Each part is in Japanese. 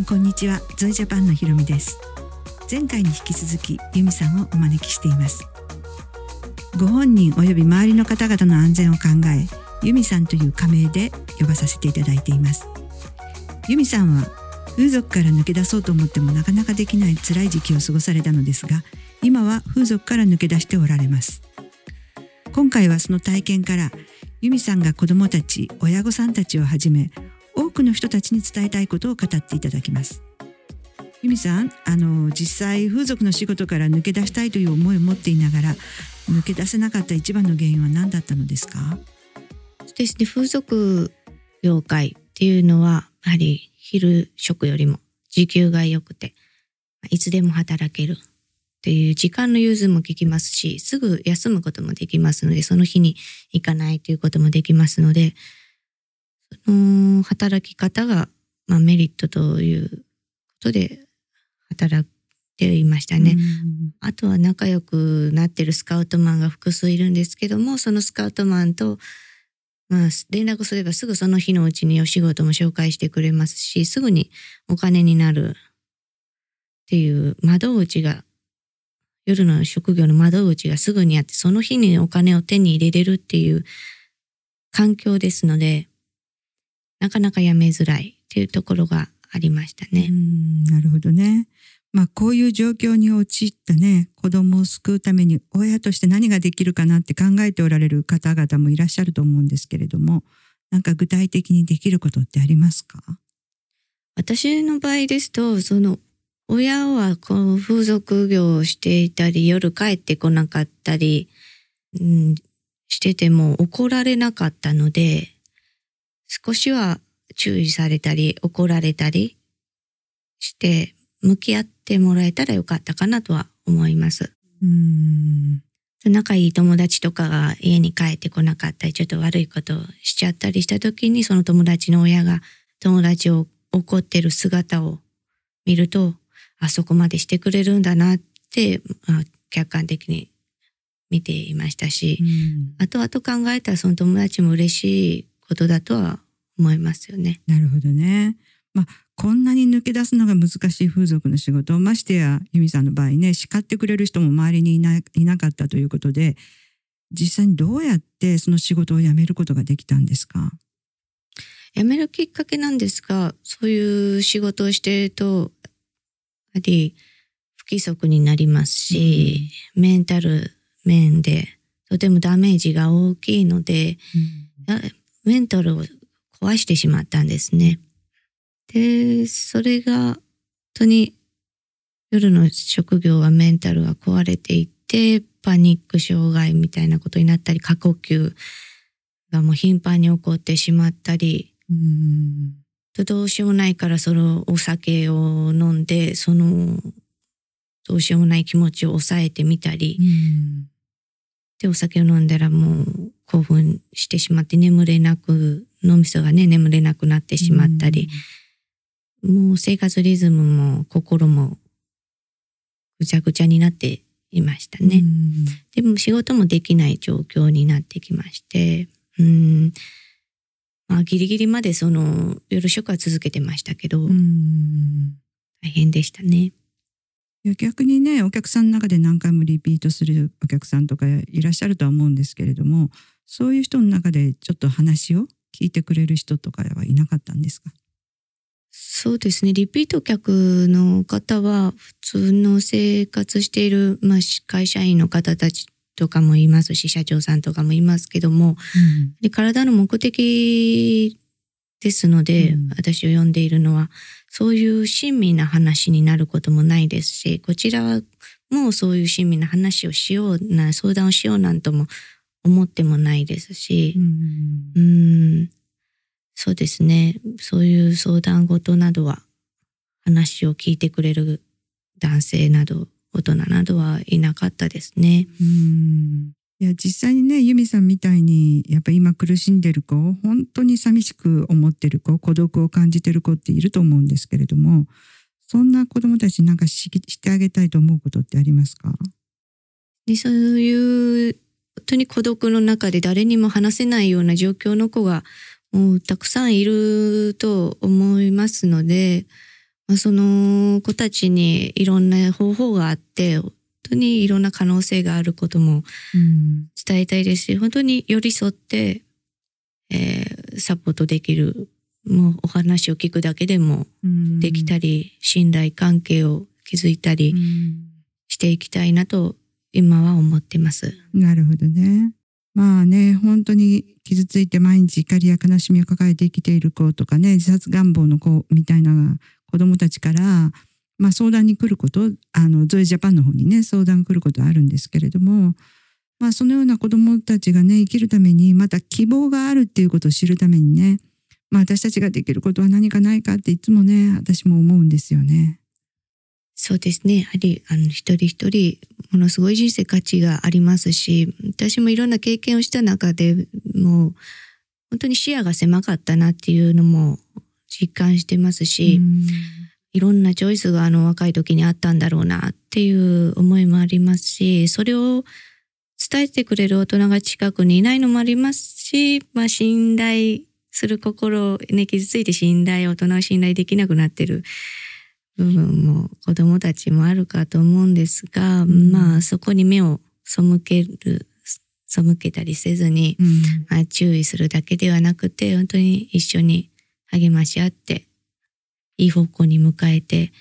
んこんにちは。ゾイジャパンのひろみです。前回に引き続きユミさんをお招きしています。ご本人及び周りの方々の安全を考えユミさんという仮名で呼ばさせていただいています。ユミさんは風俗から抜け出そうと思ってもなかなかできない辛い時期を過ごされたのですが今は風俗から抜け出しておられます。今回はその体験からユミさんが子どもたち親御さんたちをはじめ多くの人たちに伝えたいことを語っていただきます。ユミさんあの実際風俗の仕事から抜け出したいという思いを持っていながら抜け出せなかった一番の原因は何だったのですか？ですね。風俗業界っていうのはやはり昼食よりも時給が良くていつでも働けるっていう時間の融通も効きますしすぐ休むこともできますのでその日に行かないということもできますのでの働き方が、まあ、メリットということで働いていましたね。あとは仲良くなってるスカウトマンが複数いるんですけどもそのスカウトマンとまあ、連絡すればすぐその日のうちにお仕事も紹介してくれますし、すぐにお金になるっていう窓口が、夜の職業の窓口がすぐにあって、その日にお金を手に入れれるっていう環境ですので、なかなかやめづらいっていうところがありましたね。なるほどね。まあこういう状況に陥ったね子供を救うために親として何ができるかなって考えておられる方々もいらっしゃると思うんですけれどもなんか具体的にできることってありますか？私の場合ですとその親はこの風俗業をしていたり夜帰ってこなかったり、うん、してても怒られなかったので少しは注意されたり怒られたりして向き合ってもらえたらよかったかなとは思います。うん仲いい友達とかが家に帰ってこなかったり、ちょっと悪いことをしちゃったりした時に、その友達の親が友達を怒ってる姿を見ると、あそこまでしてくれるんだなって、まあ、客観的に見ていましたし、後々考えたらその友達も嬉しいことだとは思いますよね。なるほどね。まあ、こんなに抜け出すのが難しい風俗の仕事ましてや由美さんの場合ね叱ってくれる人も周りにいないなかったということで実際にどうやってその仕事を辞めることができたんですか？辞めるきっかけなんですがそういう仕事をしているとやはり不規則になりますし、うん、メンタル面でとてもダメージが大きいので、うん、メンタルを壊してしまったんですね。で、それが本当に夜の職業はメンタルが壊れていってパニック障害みたいなことになったり過呼吸がもう頻繁に起こってしまったりうんどうしようもないからそのお酒を飲んでそのどうしようもない気持ちを抑えてみたりでお酒を飲んだらもう興奮してしまって眠れなく脳みそがね眠れなくなってしまったり。もう生活リズムも心もぐちゃぐちゃになっていましたね。でも仕事もできない状況になってきまして、うん、まあギリギリまでその夜食は続けてましたけど、大変でしたね。逆にねお客さんの中で何回もリピートするお客さんとかいらっしゃるとは思うんですけれどもそういう人の中でちょっと話を聞いてくれる人とかはいなかったんですか？そうですね。リピート客の方は、普通の生活している、まあ、会社員の方たちとかもいますし、社長さんとかもいますけども、うん、体の目的ですので、うん、私を呼んでいるのは、そういう親身な話になることもないですし、こちらもそういう親身な話をしような、相談をしようなんとも思ってもないですし、うん、うんそうですね。そういう相談事などは、話を聞いてくれる男性など、大人などはいなかったですね。うんいや実際にね由美さんみたいにやっぱ今苦しんでる子本当に寂しく思ってる子孤独を感じてる子っていると思うんですけれどもそんな子どもたちなんかしてあげたいと思うことってありますか？でそういう本当に孤独の中で誰にも話せないような状況の子がもうたくさんいると思いますので、まあ、その子たちにいろんな方法があって、当にいろんな可能性があることもうん伝えたいですし、本当に寄り添って、えーサポートできる、もうお話を聞くだけでもうんできたり、信頼関係を築いたりうんしていきたいなと今は思ってます。なるほどね。まあね、本当に傷ついて毎日怒りや悲しみを抱えて生きている子とかね、自殺願望の子みたいな子供たちから、まあ相談に来ること、あの、ゾイジャパンの方にね、相談来ることあるんですけれども、まあそのような子供たちがね、生きるために、また希望があるっていうことを知るためにね、まあ私たちができることは何かないかっていつもね、私も思うんですよね。そうですね。やはり、あの、一人一人、ものすごい人生価値がありますし、私もいろんな経験をした中でもう、本当に視野が狭かったなっていうのも実感してますし、うんいろんなチョイスがあの若い時にあったんだろうなっていう思いもありますし、それを伝えてくれる大人が近くにいないのもありますし、まあ信頼する心、ね、傷ついて信頼、大人を信頼できなくなってる部分も子供たちもあるかと思うんですが、ん。まあそこに目を背ける、背けたりせずに、うん。まあ、注意するだけではなくて、本当に一緒に励まし合って、いい方向に向かえて、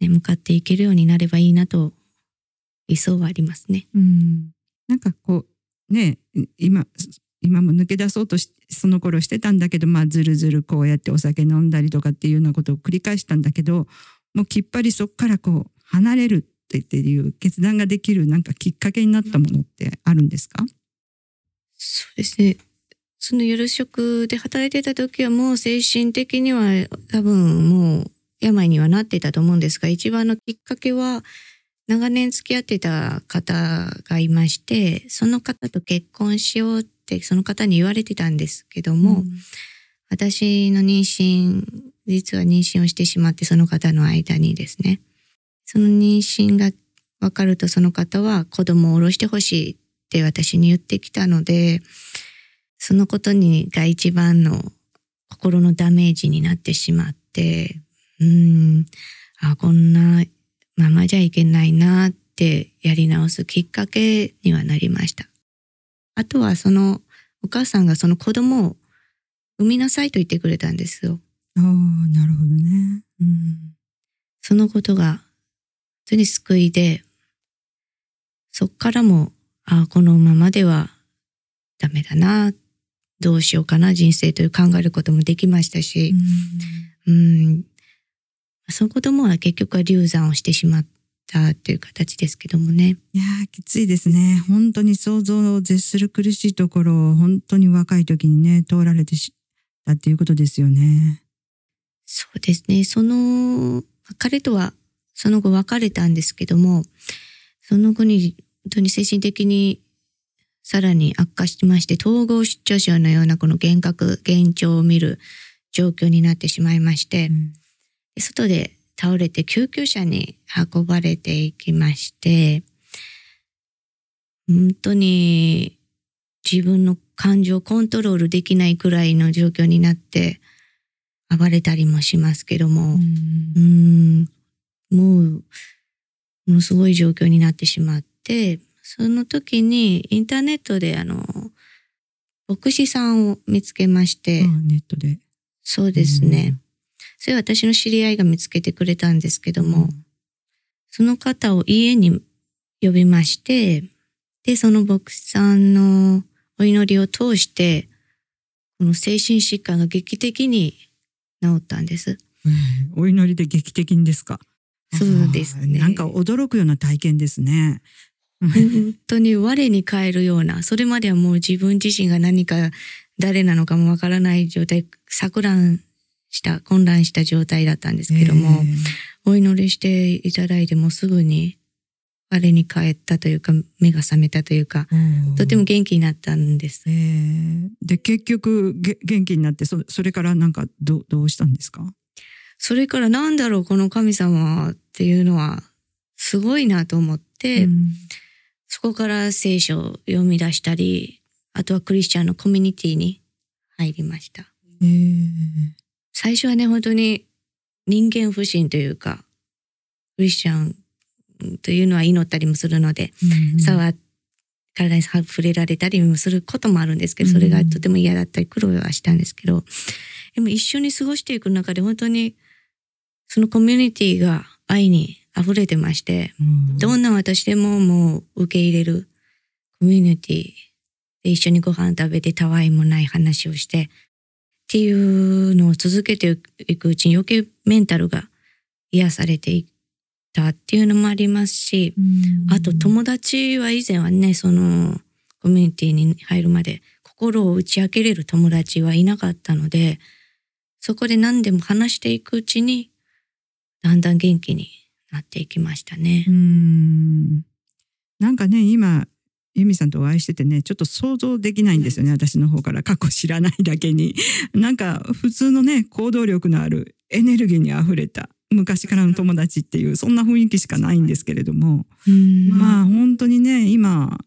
ね、向かっていけるようになればいいなと、理想はありますね。うん、なんかこうねい今今も抜け出そうとしその頃してたんだけどまあずるずるこうやってお酒飲んだりとかっていうようなことを繰り返したんだけどもうきっぱりそこからこう離れるってっていう決断ができるなんかきっかけになったものってあるんですか、そうですね。その夜食で働いてた時はもう精神的には多分もう病にはなってたと思うんですが、一番のきっかけは長年付き合ってた方がいまして、その方と結婚しようってその方に言われてたんですけども、私の妊娠、実は妊娠をしてしまってその方の間にですね、その妊娠が分かるとその方は子供を下ろしてほしいって私に言ってきたので、そのことにが一番の心のダメージになってしまって、うーん、あ、こんなままじゃいけないなってやり直すきっかけにはなりました。あとはそのお母さんがその子供を産みなさいと言ってくれたんですよ。ああなるほどね。うんそのことが本当に救いで、そっからも、あこのままではダメだな、どうしようかな、人生という考えることもできましたし、うん、その子供は結局は流産をしてしまったという形ですけどもね。いやーきついですね本当に想像を絶する苦しいところを本当に若い時にね通られてしたっていうことですよね。そうですね。その、彼とはその後別れたんですけども、その後に本当に精神的にさらに悪化しまして、統合失調症のようなこの幻覚、幻聴を見る状況になってしまいまして、うん。外で倒れて救急車に運ばれていきまして、本当に自分の感情をコントロールできないくらいの状況になって暴れたりもしますけども、うーん、もう、ものすごい状況になってしまって、その時にインターネットであの、牧師さんを見つけまして、あネットで。そうですね。それは私の知り合いが見つけてくれたんですけども、その方を家に呼びまして、で、その牧師さんのお祈りを通して、この精神疾患が劇的に治ったんです。うんお祈りで劇的にですか？そうですねなんか驚くような体験ですね。本当に我に返るような、それまではもう自分自身が何か誰なのかもわからない状態、錯乱した、混乱した状態だったんですけども、お祈りしていただいてもすぐに我に返ったというか、目が覚めたというか、えーとても元気になったんです。えーで結局げ元気になってそそれからなんかどうどうしたんですか？それからなんだろう、この神様っていうのはすごいなと思って、うんそこから聖書を読み出したり、あとはクリスチャンのコミュニティに入りました。えー最初はね、本当に人間不信というか、クリスチャンというのは祈ったりもするので、うん触体に触れられたりもすることもあるんですけど、それがとても嫌だったり苦労はしたんですけど、でも一緒に過ごしていく中で本当にそのコミュニティが愛に溢れてまして、うん。どんな私でももう受け入れるコミュニティで一緒にご飯食べてたわいもない話をしてっていうのを続けていくうちに余計メンタルが癒されていったっていうのもありますし、うん。あと友達は以前はね、そのコミュニティに入るまで心を打ち明けれる友達はいなかったので、そこで何でも話していくうちに、だんだん元気になっていきましたね。う。ん。なんかね今由美さんとお会いしててねちょっと想像できないんですよね、私の方から。過去知らないだけに。なんか普通のね行動力のあるエネルギーにあふれた昔からの友達っていうそんな雰囲気しかないんですけれども、まあ本当にね今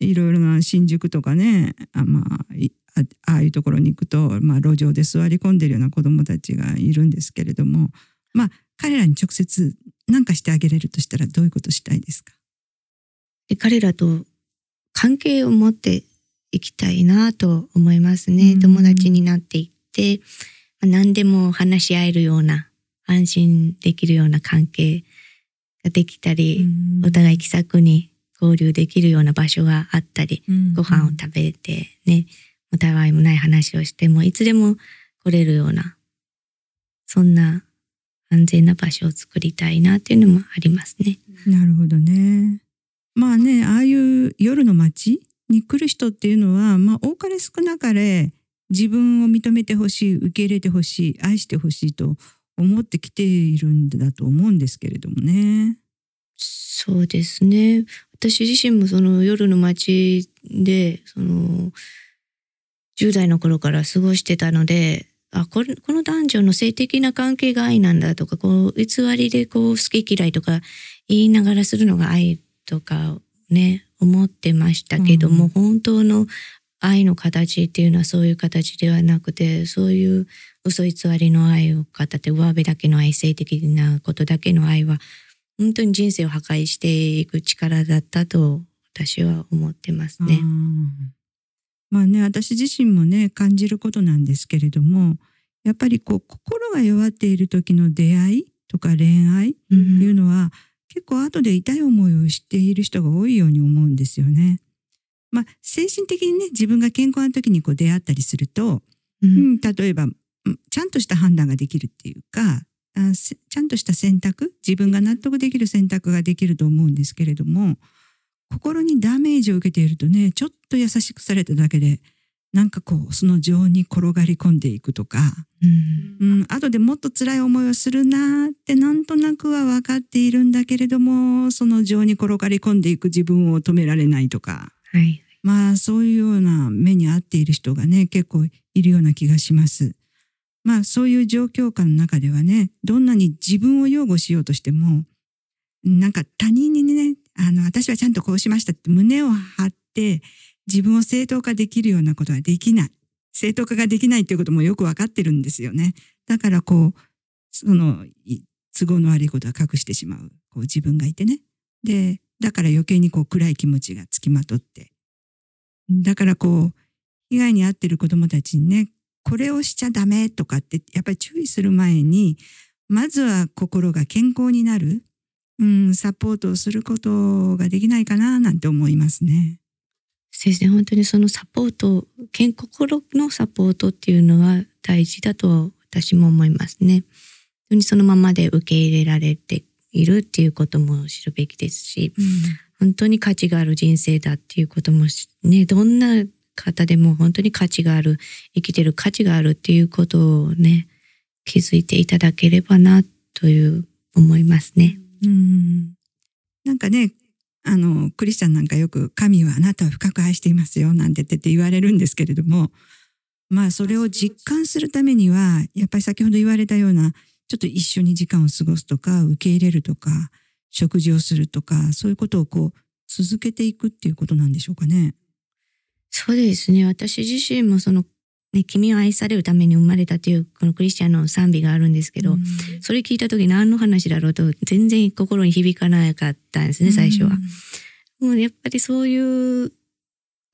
いろいろな新宿とかねあ,、まあ、ああいうところに行くと、まあ、路上で座り込んでるような子どもたちがいるんですけれども。まあ彼らに直接何かしてあげれるとしたらどういうことしたいですか？で彼らと関係を持っていきたいなと思いますね。うん。友達になっていって、まあ何でも話し合えるような、安心できるような関係ができたり、お互い気さくに交流できるような場所があったり、ご飯を食べてね、お互いもない話をしても、いつでも来れるような、そんな安全な場所を作りたいなっていうのもありますね。なるほどね。まあね、ああいう夜の街に来る人っていうのは、まあ多かれ少なかれ自分を認めてほしい、受け入れてほしい、愛してほしいと思ってきているんだと思うんですけれどもね。そうですね。私自身もその夜の街で、その、10代の頃から過ごしてたので、あ、これこの男女の性的な関係が愛なんだとか、こう、偽りでこう、好き嫌いとか言いながらするのが愛とかね、思ってましたけども、うん本当の愛の形っていうのはそういう形ではなくて、そういう嘘偽りの愛を語って、上辺だけの愛、性的なことだけの愛は、本当に人生を破壊していく力だったと私は思ってますねう。んまあね、私自身もね、感じることなんですけれども、やっぱりこう、心が弱っている時の出会いとか恋愛ういうんのは結構後で痛い思いをしている人が多いように思うんですよね。まあ精神的にね自分が健康な時にこう出会ったりすると、ううんん、例えばうんちゃんとした判断ができるっていうかあせちゃんとした選択自分が納得できる選択ができると思うんですけれども心にダメージを受けているとねちょっと優しくされただけでなんかこうその情に転がり込んでいくとかうんうん、後でもっと辛い思いをするなーってなんとなくは分かっているんだけれどもその情に転がり込んでいく自分を止められないとかはい。まあそういうような目に遭っている人がね結構いるような気がします。まあそういう状況下の中ではねどんなに自分を擁護しようとしてもなんか他人にねあの私はちゃんとこうしましたって胸を張って自分を正当化できるようなことはできない。正当化ができないっていうこともよくわかってるんですよね。だからこう、その、都合の悪いことは隠してしまう。こう自分がいてね。で、だから余計にこう暗い気持ちがつきまとって。だからこう、被害に遭ってる子供たちにね、これをしちゃダメとかって、やっぱり注意する前に、まずは心が健康になる、うん、サポートをすることができないかななんて思いますね。先生、本当にそのサポート、健心のサポートっていうのは大事だと私も思いますね。本当にそのままで受け入れられているっていうことも知るべきですし、本当に価値がある人生だっていうこともしね、どんな方でも本当に価値がある、生きてる価値があるっていうことをね、気づいていただければなという思いますね。うんなんかね、あの、クリスチャンなんかよく神はあなたを深く愛していますよなんて言ってて言われるんですけれども、まあそれを実感するためには、やっぱり先ほど言われたような、ちょっと一緒に時間を過ごすとか、受け入れるとか、食事をするとか、そういうことをこう、続けていくっていうことなんでしょうかね。そうですね。私自身もそのね、君は愛されるために生まれたというこのクリスチャンの賛美があるんですけど、うん。それ聞いた時何の話だろうと全然心に響かなかったんですね、最初は。もうやっぱりそういう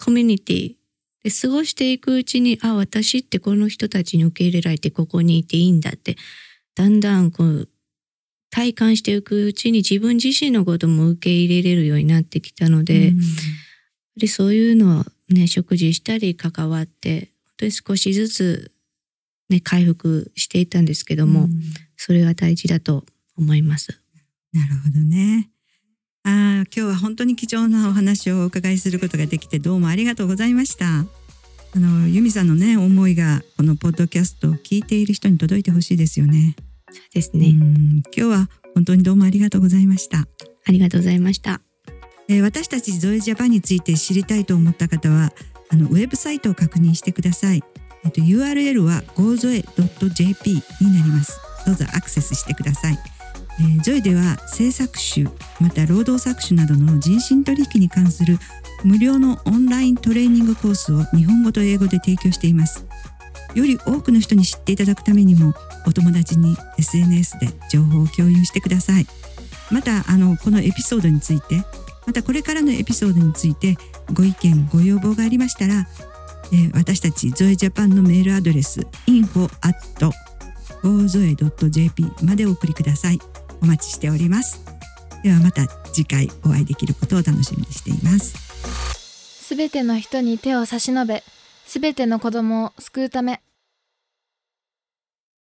コミュニティで過ごしていくうちに、あ、私ってこの人たちに受け入れられてここにいていいんだって、だんだんこう、体感していくうちに自分自身のことも受け入れれるようになってきたので、やっぱりそういうのをね、食事したり関わって、本当に少しずつね、回復していったんですけども、うんそれが大事だと思います。なるほどね。ああ、今日は本当に貴重なお話をお伺いすることができてどうもありがとうございました。あの由美さんのね思いがこのポッドキャストを聞いている人に届いてほしいですよね。そうですね。うん今日は本当にどうもありがとうございました。ありがとうございました。えー私たちゾエジャパンについて知りたいと思った方はあのウェブサイトを確認してください。えっと URL は gozoe.jp になります。どうぞアクセスしてください。えー、ゾエでは制作集また労働搾取などの人身取引に関する無料のオンライントレーニングコースを日本語と英語で提供しています。より多くの人に知っていただくためにもお友達に SNS で情報を共有してください。またあのこのエピソードについてまたこれからのエピソードについてご意見ご要望がありましたら、えー私たちゾエジャパンのメールアドレス info at gozoe.jp までお送りください。お待ちしております。ではまた次回お会いできることを楽しみにしています。すべての人に手を差し伸べ、すべての子供を救うため、